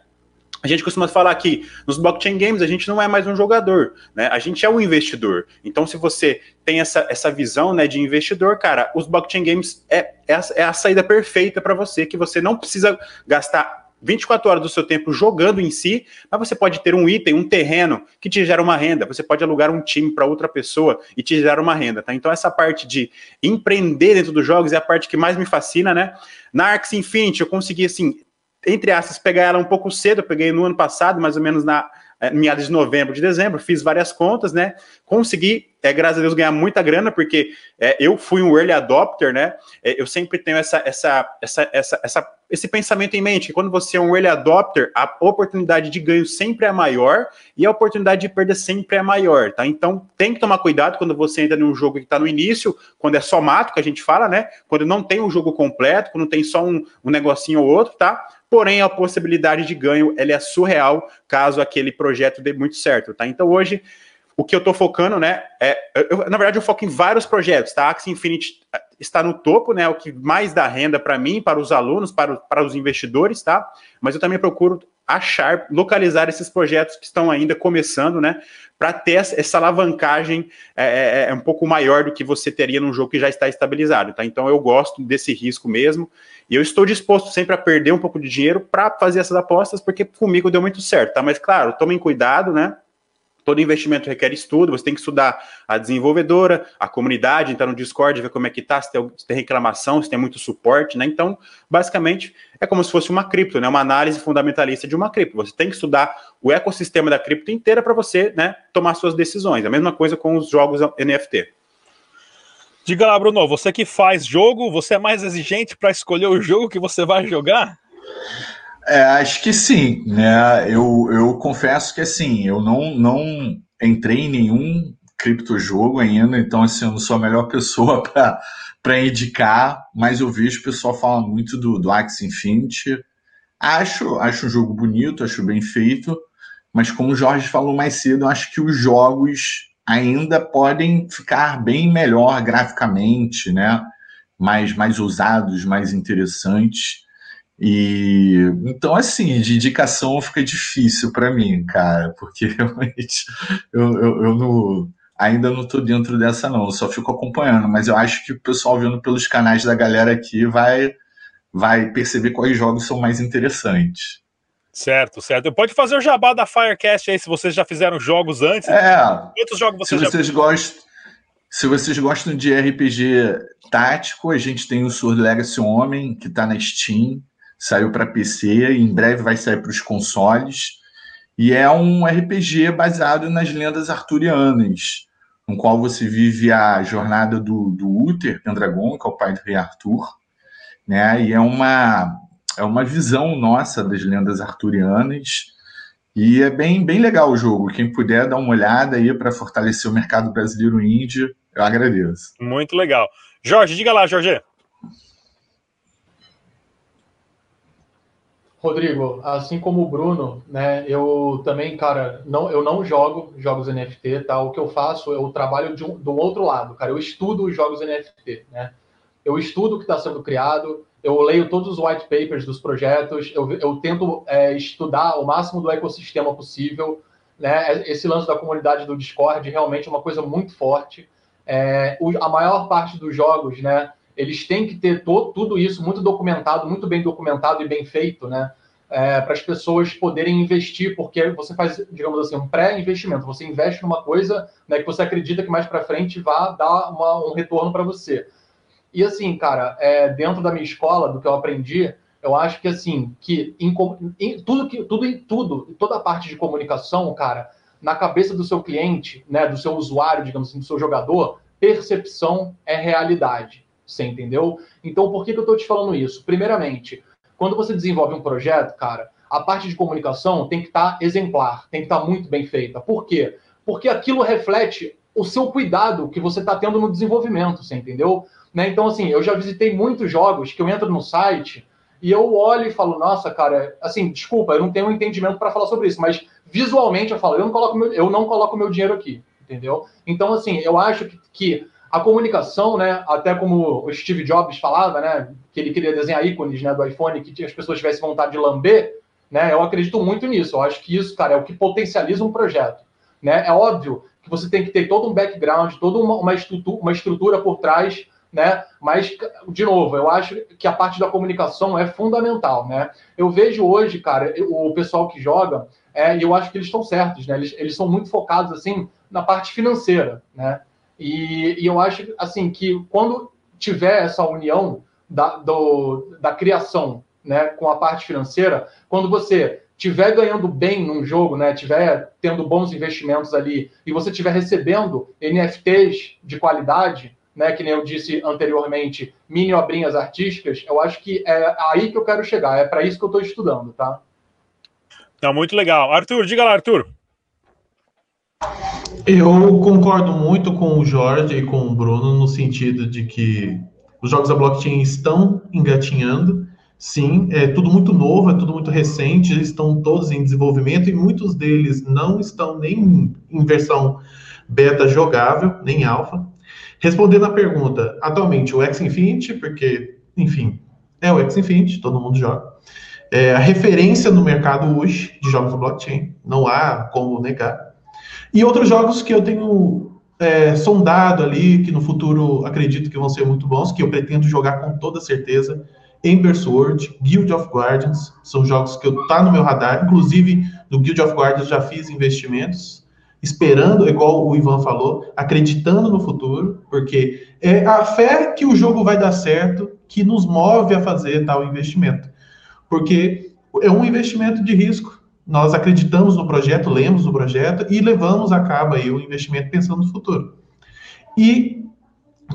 A gente costuma falar que nos blockchain games a gente não é mais um jogador, né? A gente é um investidor. Então, se você tem essa, essa visão né, de investidor, cara, os blockchain games é, é, a, é a saída perfeita para você, que você não precisa gastar 24 horas do seu tempo jogando em si, mas você pode ter um item, um terreno que te gera uma renda, você pode alugar um time para outra pessoa e te gera uma renda, tá? Então essa parte de empreender dentro dos jogos é a parte que mais me fascina, né? Na Arx Infinity eu consegui assim, entre aspas, pegar ela um pouco cedo, eu peguei no ano passado, mais ou menos na meados de novembro, de dezembro, fiz várias contas, né? Consegui, é, graças a Deus, ganhar muita grana, porque é, eu fui um early adopter, né? É, eu sempre tenho essa, essa, essa, essa, essa, esse pensamento em mente, que quando você é um early adopter, a oportunidade de ganho sempre é maior e a oportunidade de perda sempre é maior, tá? Então, tem que tomar cuidado quando você entra num jogo que está no início, quando é só mato, que a gente fala, né? Quando não tem um jogo completo, quando tem só um, um negocinho ou outro, tá? Porém a possibilidade de ganho ela é surreal caso aquele projeto dê muito certo, tá? Então hoje o que eu estou focando, né, é, eu, na verdade eu foco em vários projetos, tá? Axie Infinity eh, está no topo, né, o que mais dá renda para mim, para os alunos, para, para os investidores, tá? Mas eu também procuro achar, localizar esses projetos que estão ainda começando, né, para ter essa alavancagem é, é, é, um pouco maior do que você teria num jogo que já está estabilizado, tá? Então eu gosto desse risco mesmo. E eu estou disposto sempre a perder um pouco de dinheiro para fazer essas apostas, porque comigo deu muito certo, tá? Mas claro, tomem cuidado, né? Todo investimento requer estudo, você tem que estudar a desenvolvedora, a comunidade, entrar no Discord, ver como é que tá, se tem, se tem reclamação, se tem muito suporte, né? Então, basicamente, é como se fosse uma cripto, né? Uma análise fundamentalista de uma cripto. Você tem que estudar o ecossistema da cripto inteira para você, né, tomar suas decisões. A mesma coisa com os jogos NFT. Diga lá, Bruno, você que faz jogo, você é mais exigente para escolher o jogo que você vai jogar? É, acho que sim, né? Eu, eu confesso que assim, eu não, não entrei em nenhum criptojogo ainda, então assim, eu não sou a melhor pessoa para indicar, mas eu vejo o pessoal falar muito do, do Axie Infinity. Acho, acho um jogo bonito, acho bem feito, mas como o Jorge falou mais cedo, eu acho que os jogos ainda podem ficar bem melhor graficamente, né? Mais, mais ousados, mais interessantes. E então, assim, de indicação fica difícil para mim, cara, porque realmente eu, eu, eu não, ainda não estou dentro dessa, não, eu só fico acompanhando, mas eu acho que o pessoal vendo pelos canais da galera aqui vai, vai perceber quais jogos são mais interessantes. Certo, certo. Pode fazer o jabá da Firecast aí, se vocês já fizeram jogos antes. É. Quantos jogos vocês se vocês já... gostam Se vocês gostam de RPG tático, a gente tem o Sword Legacy Homem, que está na Steam, saiu para PC, e em breve vai sair para os consoles. E é um RPG baseado nas lendas arturianas, no qual você vive a jornada do, do Uther Pendragon, que é o pai do rei Arthur, né? E é uma é uma visão nossa das lendas arturianas. E é bem, bem legal o jogo. Quem puder dar uma olhada aí para fortalecer o mercado brasileiro índio, eu agradeço. Muito legal. Jorge, diga lá, Jorge. Rodrigo, assim como o Bruno, né, eu também, cara, não, eu não jogo jogos NFT, tá? O que eu faço, eu trabalho de um, outro lado, cara. Eu estudo os jogos NFT, né? Eu estudo o que está sendo criado, eu leio todos os white papers dos projetos, eu, eu tento é, estudar o máximo do ecossistema possível. Né? Esse lance da comunidade do Discord realmente é uma coisa muito forte. É, a maior parte dos jogos, né, eles têm que ter to, tudo isso muito documentado, muito bem documentado e bem feito, né? É, para as pessoas poderem investir, porque você faz, digamos assim, um pré-investimento. Você investe numa coisa né, que você acredita que mais para frente vá dar uma, um retorno para você. E assim, cara, é, dentro da minha escola, do que eu aprendi, eu acho que assim, que em, em, tudo que tudo em tudo, toda a parte de comunicação, cara, na cabeça do seu cliente, né, do seu usuário, digamos assim, do seu jogador, percepção é realidade. Você entendeu? Então, por que, que eu estou te falando isso? Primeiramente, quando você desenvolve um projeto, cara, a parte de comunicação tem que estar tá exemplar, tem que estar tá muito bem feita. Por quê? Porque aquilo reflete o seu cuidado que você está tendo no desenvolvimento, você entendeu? Né? Então, assim, eu já visitei muitos jogos que eu entro no site e eu olho e falo, nossa, cara, assim, desculpa, eu não tenho um entendimento para falar sobre isso, mas visualmente eu falo, eu não coloco meu, eu não coloco meu dinheiro aqui, entendeu? Então, assim, eu acho que, que a comunicação, né, até como o Steve Jobs falava, né, que ele queria desenhar ícones, né, do iPhone que as pessoas tivessem vontade de lamber, né, eu acredito muito nisso. Eu acho que isso, cara, é o que potencializa um projeto, né? É óbvio que você tem que ter todo um background, toda uma, uma, estrutura, uma estrutura por trás né? Mas, de novo, eu acho que a parte da comunicação é fundamental, né? Eu vejo hoje, cara, o pessoal que joga, é, e eu acho que eles estão certos, né? Eles, eles são muito focados, assim, na parte financeira, né? E, e eu acho, assim, que quando tiver essa união da, do, da criação, né, com a parte financeira, quando você tiver ganhando bem num jogo, né, tiver tendo bons investimentos ali e você tiver recebendo NFTs de qualidade, né, que nem eu disse anteriormente, mini obrinhas artísticas, eu acho que é aí que eu quero chegar, é para isso que eu estou estudando, tá? Tá muito legal. Arthur, diga lá, Arthur. Eu concordo muito com o Jorge e com o Bruno no sentido de que os jogos da blockchain estão engatinhando. Sim, é tudo muito novo, é tudo muito recente, estão todos em desenvolvimento e muitos deles não estão nem em versão beta jogável, nem alfa. Respondendo à pergunta, atualmente o X Infinity, porque, enfim, é o X Infinity, todo mundo joga. É a referência no mercado hoje de jogos blockchain, não há como negar. E outros jogos que eu tenho é, sondado ali, que no futuro acredito que vão ser muito bons, que eu pretendo jogar com toda certeza. Ember Sword, Guild of Guardians, são jogos que eu tá no meu radar. Inclusive, no Guild of Guardians já fiz investimentos esperando, igual o Ivan falou, acreditando no futuro, porque é a fé que o jogo vai dar certo que nos move a fazer tal investimento. Porque é um investimento de risco. Nós acreditamos no projeto, lemos o projeto e levamos a cabo aí o investimento pensando no futuro. E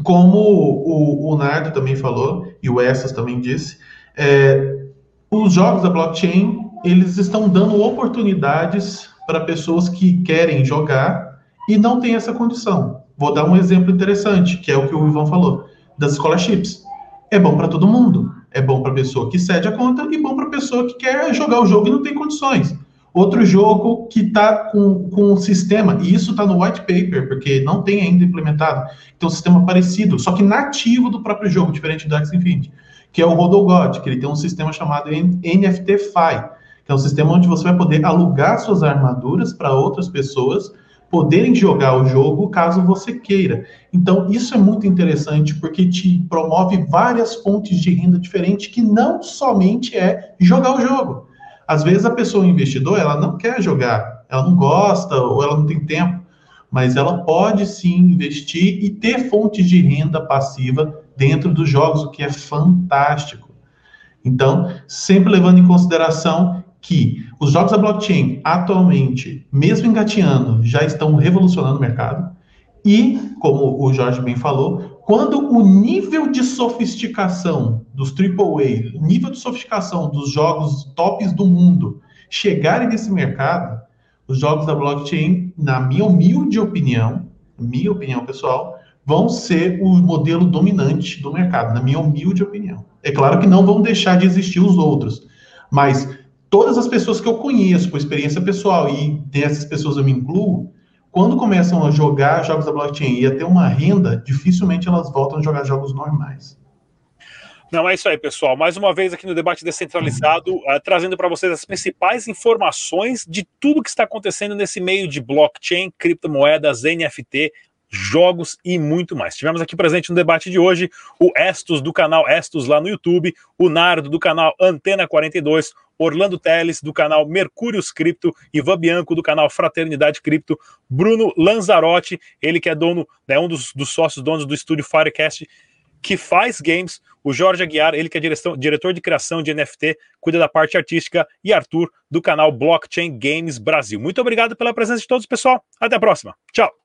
como o, o Nardo também falou, e o Essas também disse, é, os jogos da blockchain, eles estão dando oportunidades para pessoas que querem jogar e não tem essa condição. Vou dar um exemplo interessante, que é o que o Ivan falou, das scholarships. É bom para todo mundo. É bom para a pessoa que cede a conta e bom para a pessoa que quer jogar o jogo e não tem condições. Outro jogo que está com, com um sistema, e isso está no white paper, porque não tem ainda implementado, tem um sistema parecido, só que nativo do próprio jogo, diferente do Axie Infinity, que é o Rodogod, que ele tem um sistema chamado NFTFi, que é um sistema onde você vai poder alugar suas armaduras para outras pessoas poderem jogar o jogo caso você queira. Então, isso é muito interessante porque te promove várias fontes de renda diferentes que não somente é jogar o jogo. Às vezes a pessoa investidor, ela não quer jogar, ela não gosta ou ela não tem tempo, mas ela pode sim investir e ter fontes de renda passiva dentro dos jogos, o que é fantástico. Então, sempre levando em consideração que os jogos da blockchain atualmente, mesmo engateando, já estão revolucionando o mercado. E, como o Jorge bem falou, quando o nível de sofisticação dos AAA, o nível de sofisticação dos jogos tops do mundo chegarem nesse mercado, os jogos da blockchain, na minha humilde opinião, minha opinião pessoal, vão ser o modelo dominante do mercado, na minha humilde opinião. É claro que não vão deixar de existir os outros, mas todas as pessoas que eu conheço por experiência pessoal, e dessas pessoas eu me incluo, quando começam a jogar jogos da blockchain e a ter uma renda, dificilmente elas voltam a jogar jogos normais. Não, é isso aí, pessoal. Mais uma vez aqui no Debate Descentralizado, uh, trazendo para vocês as principais informações de tudo que está acontecendo nesse meio de blockchain, criptomoedas, NFT, jogos e muito mais. Tivemos aqui presente no debate de hoje o Estos do canal Estos lá no YouTube, o Nardo do canal Antena 42, Orlando Teles, do canal Mercúrios Cripto, Ivan Bianco, do canal Fraternidade Cripto, Bruno Lanzarotti, ele que é dono, né, um dos, dos sócios donos do estúdio Firecast, que faz games, o Jorge Aguiar, ele que é direção, diretor de criação de NFT, cuida da parte artística, e Arthur, do canal Blockchain Games Brasil. Muito obrigado pela presença de todos, pessoal. Até a próxima. Tchau.